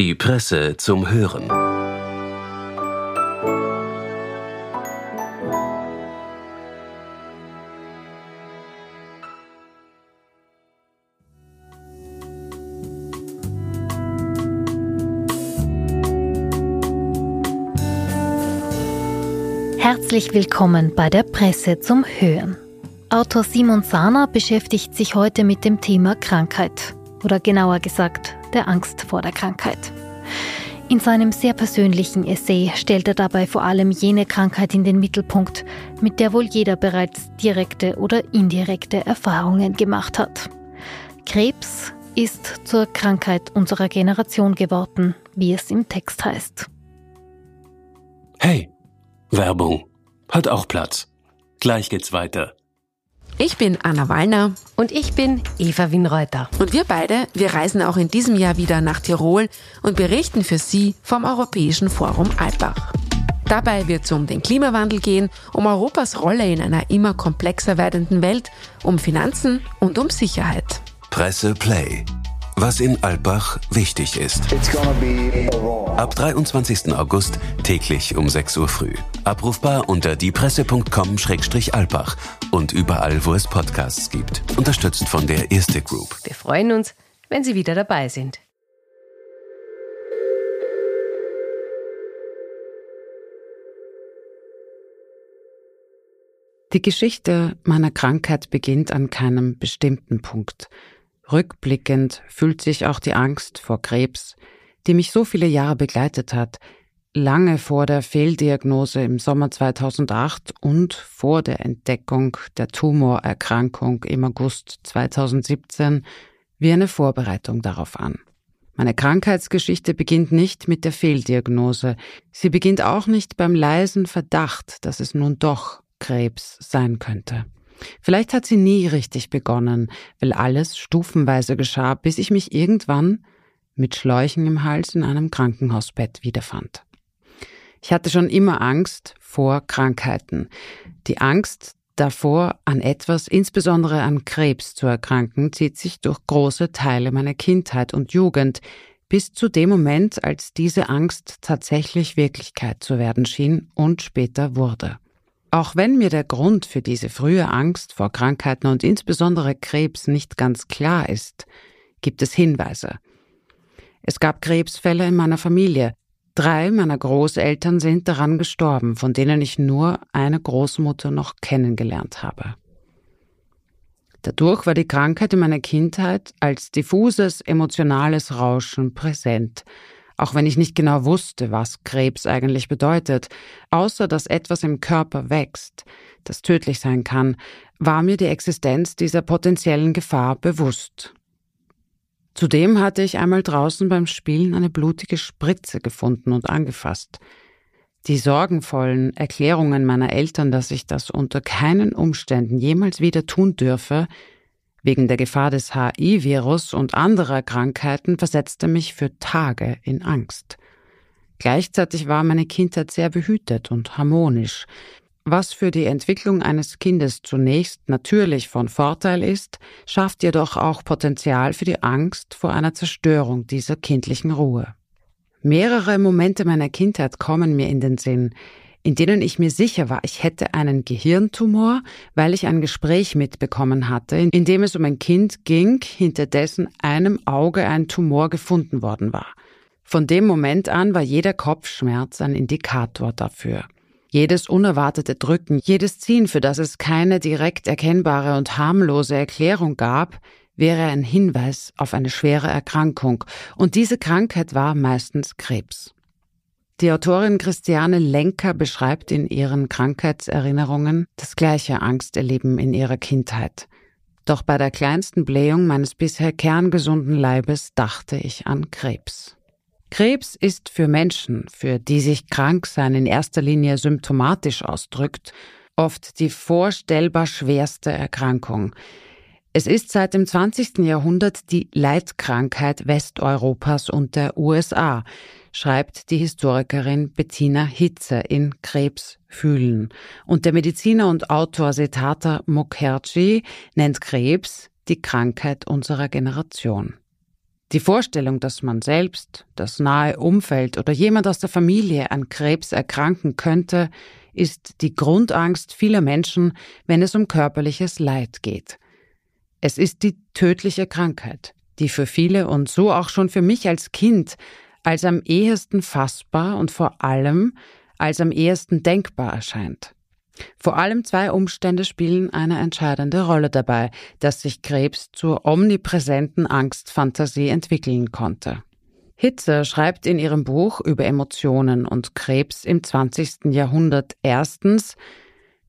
Die Presse zum Hören. Herzlich willkommen bei der Presse zum Hören. Autor Simon Sahner beschäftigt sich heute mit dem Thema Krankheit oder genauer gesagt der Angst vor der Krankheit. In seinem sehr persönlichen Essay stellt er dabei vor allem jene Krankheit in den Mittelpunkt, mit der wohl jeder bereits direkte oder indirekte Erfahrungen gemacht hat. Krebs ist zur Krankheit unserer Generation geworden, wie es im Text heißt. Hey, Werbung. Hat auch Platz. Gleich geht's weiter. Ich bin Anna Wallner. Und ich bin Eva Winreuter. Und wir beide, wir reisen auch in diesem Jahr wieder nach Tirol und berichten für Sie vom Europäischen Forum Alpbach. Dabei wird es um den Klimawandel gehen, um Europas Rolle in einer immer komplexer werdenden Welt, um Finanzen und um Sicherheit. Presse Play was in Alpbach wichtig ist. Ab 23. August täglich um 6 Uhr früh. Abrufbar unter diepresse.com-alpbach und überall, wo es Podcasts gibt. Unterstützt von der Erste Group. Wir freuen uns, wenn Sie wieder dabei sind. Die Geschichte meiner Krankheit beginnt an keinem bestimmten Punkt. Rückblickend fühlt sich auch die Angst vor Krebs, die mich so viele Jahre begleitet hat, lange vor der Fehldiagnose im Sommer 2008 und vor der Entdeckung der Tumorerkrankung im August 2017 wie eine Vorbereitung darauf an. Meine Krankheitsgeschichte beginnt nicht mit der Fehldiagnose. Sie beginnt auch nicht beim leisen Verdacht, dass es nun doch Krebs sein könnte. Vielleicht hat sie nie richtig begonnen, weil alles stufenweise geschah, bis ich mich irgendwann mit Schläuchen im Hals in einem Krankenhausbett wiederfand. Ich hatte schon immer Angst vor Krankheiten. Die Angst davor, an etwas, insbesondere an Krebs zu erkranken, zieht sich durch große Teile meiner Kindheit und Jugend, bis zu dem Moment, als diese Angst tatsächlich Wirklichkeit zu werden schien und später wurde. Auch wenn mir der Grund für diese frühe Angst vor Krankheiten und insbesondere Krebs nicht ganz klar ist, gibt es Hinweise. Es gab Krebsfälle in meiner Familie. Drei meiner Großeltern sind daran gestorben, von denen ich nur eine Großmutter noch kennengelernt habe. Dadurch war die Krankheit in meiner Kindheit als diffuses emotionales Rauschen präsent, auch wenn ich nicht genau wusste, was Krebs eigentlich bedeutet, außer dass etwas im Körper wächst, das tödlich sein kann, war mir die Existenz dieser potenziellen Gefahr bewusst. Zudem hatte ich einmal draußen beim Spielen eine blutige Spritze gefunden und angefasst. Die sorgenvollen Erklärungen meiner Eltern, dass ich das unter keinen Umständen jemals wieder tun dürfe, wegen der Gefahr des HI-Virus und anderer Krankheiten versetzte mich für Tage in Angst. Gleichzeitig war meine Kindheit sehr behütet und harmonisch, was für die Entwicklung eines Kindes zunächst natürlich von Vorteil ist, schafft jedoch auch Potenzial für die Angst vor einer Zerstörung dieser kindlichen Ruhe. Mehrere Momente meiner Kindheit kommen mir in den Sinn, in denen ich mir sicher war, ich hätte einen Gehirntumor, weil ich ein Gespräch mitbekommen hatte, in dem es um ein Kind ging, hinter dessen einem Auge ein Tumor gefunden worden war. Von dem Moment an war jeder Kopfschmerz ein Indikator dafür. Jedes unerwartete Drücken, jedes Ziehen, für das es keine direkt erkennbare und harmlose Erklärung gab, wäre ein Hinweis auf eine schwere Erkrankung, und diese Krankheit war meistens Krebs. Die Autorin Christiane Lenker beschreibt in ihren Krankheitserinnerungen das gleiche Angsterleben in ihrer Kindheit. Doch bei der kleinsten Blähung meines bisher kerngesunden Leibes dachte ich an Krebs. Krebs ist für Menschen, für die sich Kranksein in erster Linie symptomatisch ausdrückt, oft die vorstellbar schwerste Erkrankung. Es ist seit dem 20. Jahrhundert die Leitkrankheit Westeuropas und der USA, schreibt die Historikerin Bettina Hitze in Krebs fühlen. Und der Mediziner und Autor Setata Mukherjee nennt Krebs die Krankheit unserer Generation. Die Vorstellung, dass man selbst, das nahe Umfeld oder jemand aus der Familie an Krebs erkranken könnte, ist die Grundangst vieler Menschen, wenn es um körperliches Leid geht. Es ist die tödliche Krankheit, die für viele und so auch schon für mich als Kind als am ehesten fassbar und vor allem als am ehesten denkbar erscheint. Vor allem zwei Umstände spielen eine entscheidende Rolle dabei, dass sich Krebs zur omnipräsenten Angstfantasie entwickeln konnte. Hitze schreibt in ihrem Buch über Emotionen und Krebs im 20. Jahrhundert erstens,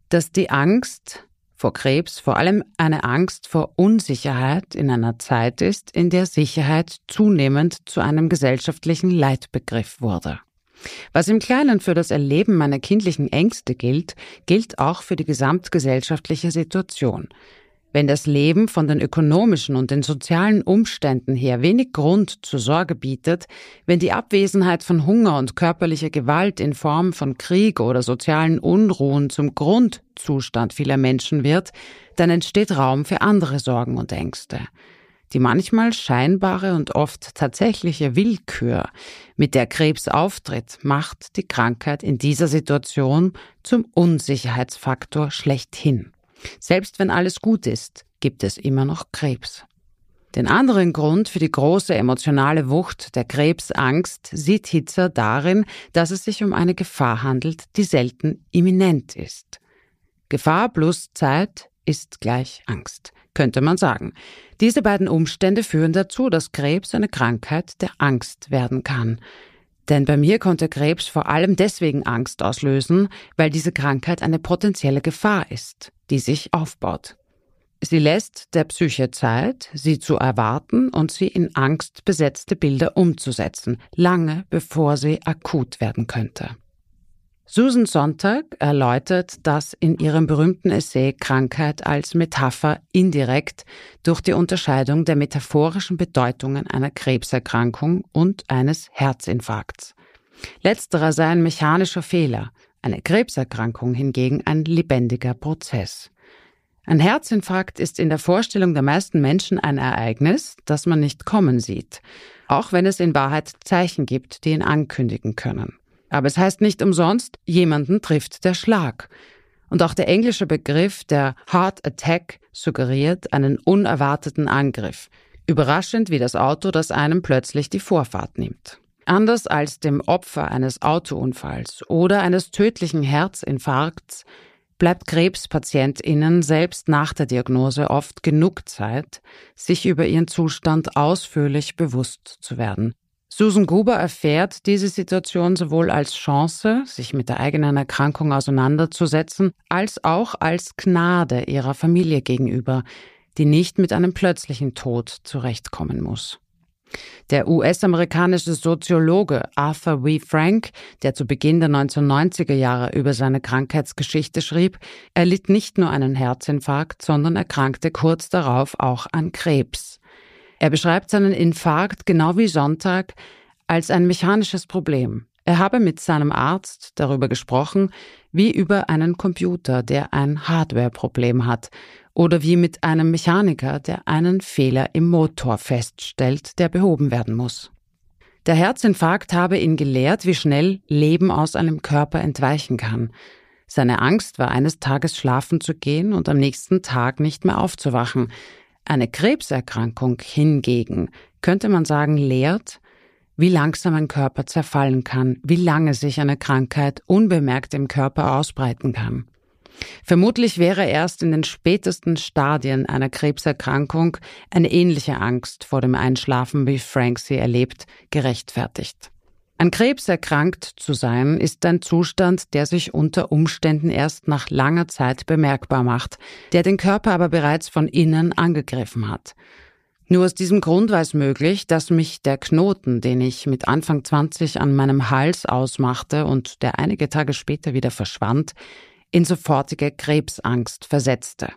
dass die Angst vor Krebs vor allem eine Angst vor Unsicherheit in einer Zeit ist, in der Sicherheit zunehmend zu einem gesellschaftlichen Leitbegriff wurde. Was im Kleinen für das Erleben meiner kindlichen Ängste gilt, gilt auch für die gesamtgesellschaftliche Situation. Wenn das Leben von den ökonomischen und den sozialen Umständen her wenig Grund zur Sorge bietet, wenn die Abwesenheit von Hunger und körperlicher Gewalt in Form von Krieg oder sozialen Unruhen zum Grundzustand vieler Menschen wird, dann entsteht Raum für andere Sorgen und Ängste. Die manchmal scheinbare und oft tatsächliche Willkür, mit der Krebs auftritt, macht die Krankheit in dieser Situation zum Unsicherheitsfaktor schlechthin. Selbst wenn alles gut ist, gibt es immer noch Krebs. Den anderen Grund für die große emotionale Wucht der Krebsangst sieht Hitzer darin, dass es sich um eine Gefahr handelt, die selten imminent ist. Gefahr plus Zeit ist gleich Angst, könnte man sagen. Diese beiden Umstände führen dazu, dass Krebs eine Krankheit der Angst werden kann. Denn bei mir konnte Krebs vor allem deswegen Angst auslösen, weil diese Krankheit eine potenzielle Gefahr ist, die sich aufbaut. Sie lässt der Psyche Zeit, sie zu erwarten und sie in angstbesetzte Bilder umzusetzen, lange bevor sie akut werden könnte. Susan Sonntag erläutert das in ihrem berühmten Essay Krankheit als Metapher indirekt durch die Unterscheidung der metaphorischen Bedeutungen einer Krebserkrankung und eines Herzinfarkts. Letzterer sei ein mechanischer Fehler, eine Krebserkrankung hingegen ein lebendiger Prozess. Ein Herzinfarkt ist in der Vorstellung der meisten Menschen ein Ereignis, das man nicht kommen sieht, auch wenn es in Wahrheit Zeichen gibt, die ihn ankündigen können. Aber es heißt nicht umsonst, jemanden trifft der Schlag. Und auch der englische Begriff der Heart Attack suggeriert einen unerwarteten Angriff. Überraschend wie das Auto, das einem plötzlich die Vorfahrt nimmt. Anders als dem Opfer eines Autounfalls oder eines tödlichen Herzinfarkts bleibt Krebspatientinnen selbst nach der Diagnose oft genug Zeit, sich über ihren Zustand ausführlich bewusst zu werden. Susan Gruber erfährt diese Situation sowohl als Chance, sich mit der eigenen Erkrankung auseinanderzusetzen, als auch als Gnade ihrer Familie gegenüber, die nicht mit einem plötzlichen Tod zurechtkommen muss. Der US-amerikanische Soziologe Arthur W. Frank, der zu Beginn der 1990er Jahre über seine Krankheitsgeschichte schrieb, erlitt nicht nur einen Herzinfarkt, sondern erkrankte kurz darauf auch an Krebs. Er beschreibt seinen Infarkt genau wie Sonntag als ein mechanisches Problem. Er habe mit seinem Arzt darüber gesprochen, wie über einen Computer, der ein Hardware-Problem hat, oder wie mit einem Mechaniker, der einen Fehler im Motor feststellt, der behoben werden muss. Der Herzinfarkt habe ihn gelehrt, wie schnell Leben aus einem Körper entweichen kann. Seine Angst war eines Tages schlafen zu gehen und am nächsten Tag nicht mehr aufzuwachen. Eine Krebserkrankung hingegen, könnte man sagen, lehrt, wie langsam ein Körper zerfallen kann, wie lange sich eine Krankheit unbemerkt im Körper ausbreiten kann. Vermutlich wäre erst in den spätesten Stadien einer Krebserkrankung eine ähnliche Angst vor dem Einschlafen, wie Frank sie erlebt, gerechtfertigt. An Krebs erkrankt zu sein, ist ein Zustand, der sich unter Umständen erst nach langer Zeit bemerkbar macht, der den Körper aber bereits von innen angegriffen hat. Nur aus diesem Grund war es möglich, dass mich der Knoten, den ich mit Anfang 20 an meinem Hals ausmachte und der einige Tage später wieder verschwand, in sofortige Krebsangst versetzte.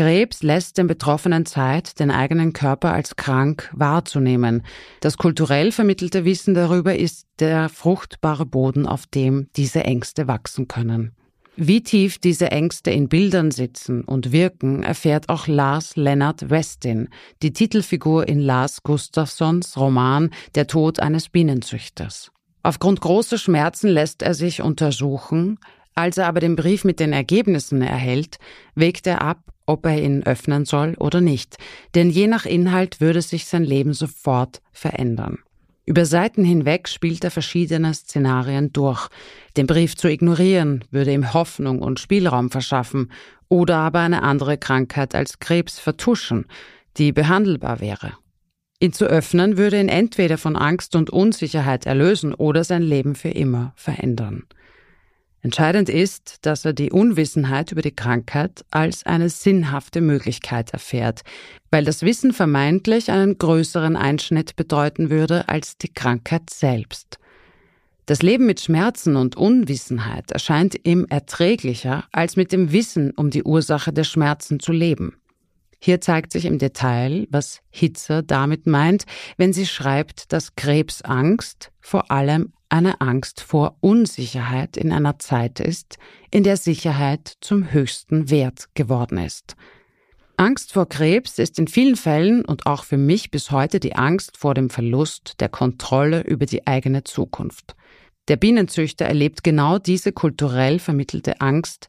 Krebs lässt den Betroffenen Zeit, den eigenen Körper als krank wahrzunehmen. Das kulturell vermittelte Wissen darüber ist der fruchtbare Boden, auf dem diese Ängste wachsen können. Wie tief diese Ängste in Bildern sitzen und wirken, erfährt auch Lars Lennart Westin, die Titelfigur in Lars Gustafssons Roman Der Tod eines Bienenzüchters. Aufgrund großer Schmerzen lässt er sich untersuchen, als er aber den Brief mit den Ergebnissen erhält, wägt er ab, ob er ihn öffnen soll oder nicht, denn je nach Inhalt würde sich sein Leben sofort verändern. Über Seiten hinweg spielt er verschiedene Szenarien durch. Den Brief zu ignorieren würde ihm Hoffnung und Spielraum verschaffen oder aber eine andere Krankheit als Krebs vertuschen, die behandelbar wäre. Ihn zu öffnen würde ihn entweder von Angst und Unsicherheit erlösen oder sein Leben für immer verändern. Entscheidend ist, dass er die Unwissenheit über die Krankheit als eine sinnhafte Möglichkeit erfährt, weil das Wissen vermeintlich einen größeren Einschnitt bedeuten würde als die Krankheit selbst. Das Leben mit Schmerzen und Unwissenheit erscheint ihm erträglicher, als mit dem Wissen um die Ursache der Schmerzen zu leben. Hier zeigt sich im Detail, was Hitzer damit meint, wenn sie schreibt, dass Krebsangst vor allem eine Angst vor Unsicherheit in einer Zeit ist, in der Sicherheit zum höchsten Wert geworden ist. Angst vor Krebs ist in vielen Fällen und auch für mich bis heute die Angst vor dem Verlust der Kontrolle über die eigene Zukunft. Der Bienenzüchter erlebt genau diese kulturell vermittelte Angst,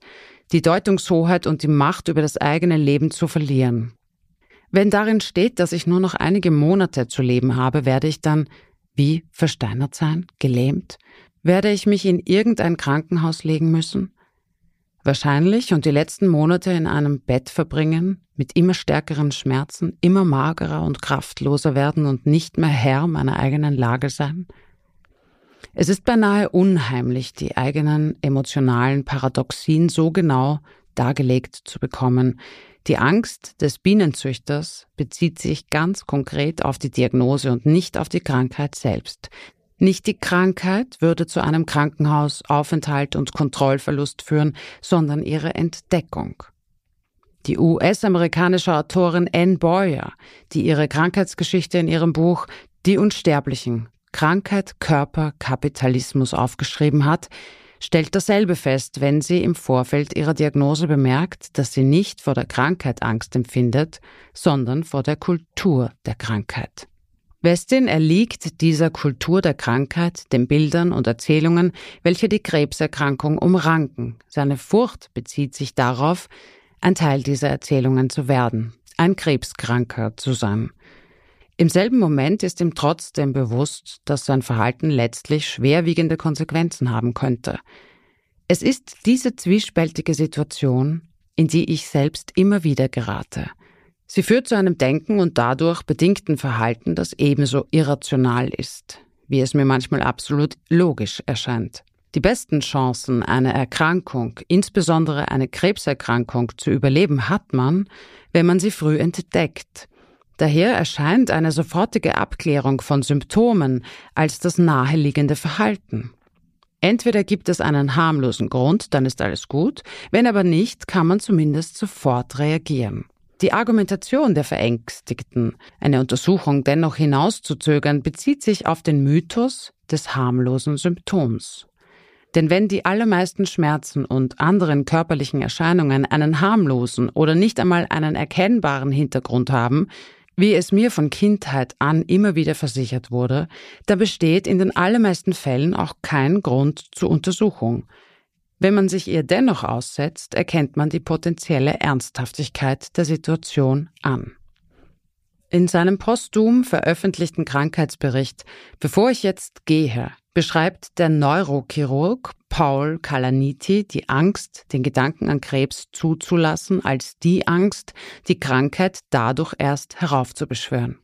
die Deutungshoheit und die Macht über das eigene Leben zu verlieren. Wenn darin steht, dass ich nur noch einige Monate zu leben habe, werde ich dann wie versteinert sein, gelähmt? Werde ich mich in irgendein Krankenhaus legen müssen? Wahrscheinlich und die letzten Monate in einem Bett verbringen, mit immer stärkeren Schmerzen, immer magerer und kraftloser werden und nicht mehr Herr meiner eigenen Lage sein? Es ist beinahe unheimlich, die eigenen emotionalen Paradoxien so genau dargelegt zu bekommen. Die Angst des Bienenzüchters bezieht sich ganz konkret auf die Diagnose und nicht auf die Krankheit selbst. Nicht die Krankheit würde zu einem Krankenhausaufenthalt und Kontrollverlust führen, sondern ihre Entdeckung. Die US-amerikanische Autorin Anne Boyer, die ihre Krankheitsgeschichte in ihrem Buch Die Unsterblichen Krankheit, Körper, Kapitalismus aufgeschrieben hat, stellt dasselbe fest, wenn sie im Vorfeld ihrer Diagnose bemerkt, dass sie nicht vor der Krankheit Angst empfindet, sondern vor der Kultur der Krankheit. Westin erliegt dieser Kultur der Krankheit, den Bildern und Erzählungen, welche die Krebserkrankung umranken. Seine Furcht bezieht sich darauf, ein Teil dieser Erzählungen zu werden, ein Krebskranker zu sein. Im selben Moment ist ihm trotzdem bewusst, dass sein Verhalten letztlich schwerwiegende Konsequenzen haben könnte. Es ist diese zwiespältige Situation, in die ich selbst immer wieder gerate. Sie führt zu einem Denken und dadurch bedingten Verhalten, das ebenso irrational ist, wie es mir manchmal absolut logisch erscheint. Die besten Chancen, eine Erkrankung, insbesondere eine Krebserkrankung, zu überleben hat man, wenn man sie früh entdeckt, Daher erscheint eine sofortige Abklärung von Symptomen als das naheliegende Verhalten. Entweder gibt es einen harmlosen Grund, dann ist alles gut, wenn aber nicht, kann man zumindest sofort reagieren. Die Argumentation der Verängstigten, eine Untersuchung dennoch hinauszuzögern, bezieht sich auf den Mythos des harmlosen Symptoms. Denn wenn die allermeisten Schmerzen und anderen körperlichen Erscheinungen einen harmlosen oder nicht einmal einen erkennbaren Hintergrund haben, wie es mir von Kindheit an immer wieder versichert wurde, da besteht in den allermeisten Fällen auch kein Grund zur Untersuchung. Wenn man sich ihr dennoch aussetzt, erkennt man die potenzielle Ernsthaftigkeit der Situation an. In seinem posthum veröffentlichten Krankheitsbericht Bevor ich jetzt gehe, beschreibt der Neurochirurg Paul Kalaniti die Angst, den Gedanken an Krebs zuzulassen, als die Angst, die Krankheit dadurch erst heraufzubeschwören.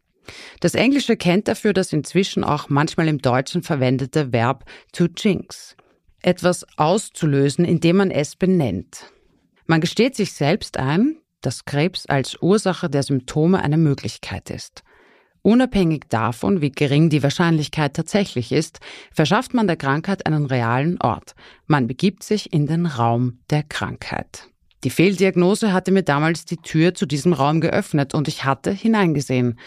Das Englische kennt dafür das inzwischen auch manchmal im Deutschen verwendete Verb to jinx. Etwas auszulösen, indem man es benennt. Man gesteht sich selbst ein, dass Krebs als Ursache der Symptome eine Möglichkeit ist. Unabhängig davon, wie gering die Wahrscheinlichkeit tatsächlich ist, verschafft man der Krankheit einen realen Ort. Man begibt sich in den Raum der Krankheit. Die Fehldiagnose hatte mir damals die Tür zu diesem Raum geöffnet und ich hatte hineingesehen.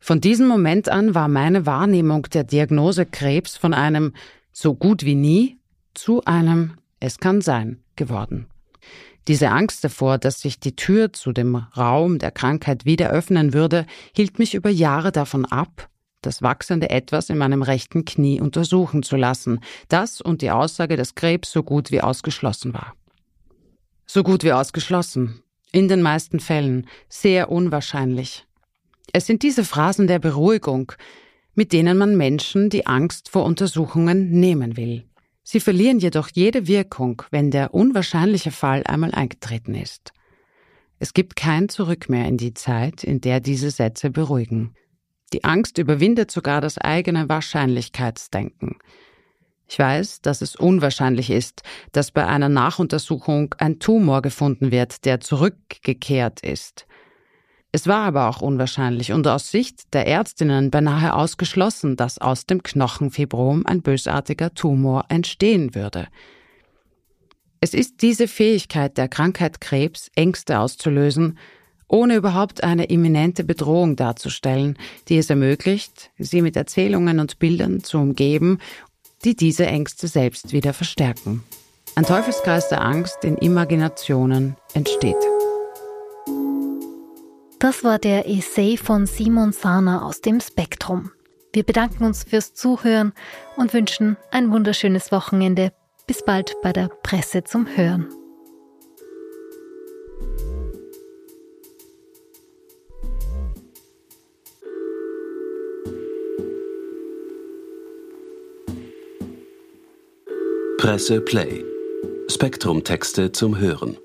Von diesem Moment an war meine Wahrnehmung der Diagnose Krebs von einem so gut wie nie zu einem es kann sein geworden. Diese Angst davor, dass sich die Tür zu dem Raum der Krankheit wieder öffnen würde, hielt mich über Jahre davon ab, das wachsende Etwas in meinem rechten Knie untersuchen zu lassen, das und die Aussage, dass Krebs so gut wie ausgeschlossen war. So gut wie ausgeschlossen. In den meisten Fällen. Sehr unwahrscheinlich. Es sind diese Phrasen der Beruhigung, mit denen man Menschen die Angst vor Untersuchungen nehmen will. Sie verlieren jedoch jede Wirkung, wenn der unwahrscheinliche Fall einmal eingetreten ist. Es gibt kein Zurück mehr in die Zeit, in der diese Sätze beruhigen. Die Angst überwindet sogar das eigene Wahrscheinlichkeitsdenken. Ich weiß, dass es unwahrscheinlich ist, dass bei einer Nachuntersuchung ein Tumor gefunden wird, der zurückgekehrt ist. Es war aber auch unwahrscheinlich und aus Sicht der Ärztinnen beinahe ausgeschlossen, dass aus dem Knochenfibrom ein bösartiger Tumor entstehen würde. Es ist diese Fähigkeit der Krankheit Krebs, Ängste auszulösen, ohne überhaupt eine imminente Bedrohung darzustellen, die es ermöglicht, sie mit Erzählungen und Bildern zu umgeben, die diese Ängste selbst wieder verstärken. Ein Teufelskreis der Angst in Imaginationen entsteht. Das war der Essay von Simon Sahner aus dem Spektrum. Wir bedanken uns fürs Zuhören und wünschen ein wunderschönes Wochenende. Bis bald bei der Presse zum Hören. Presse Play. Spektrum Texte zum Hören.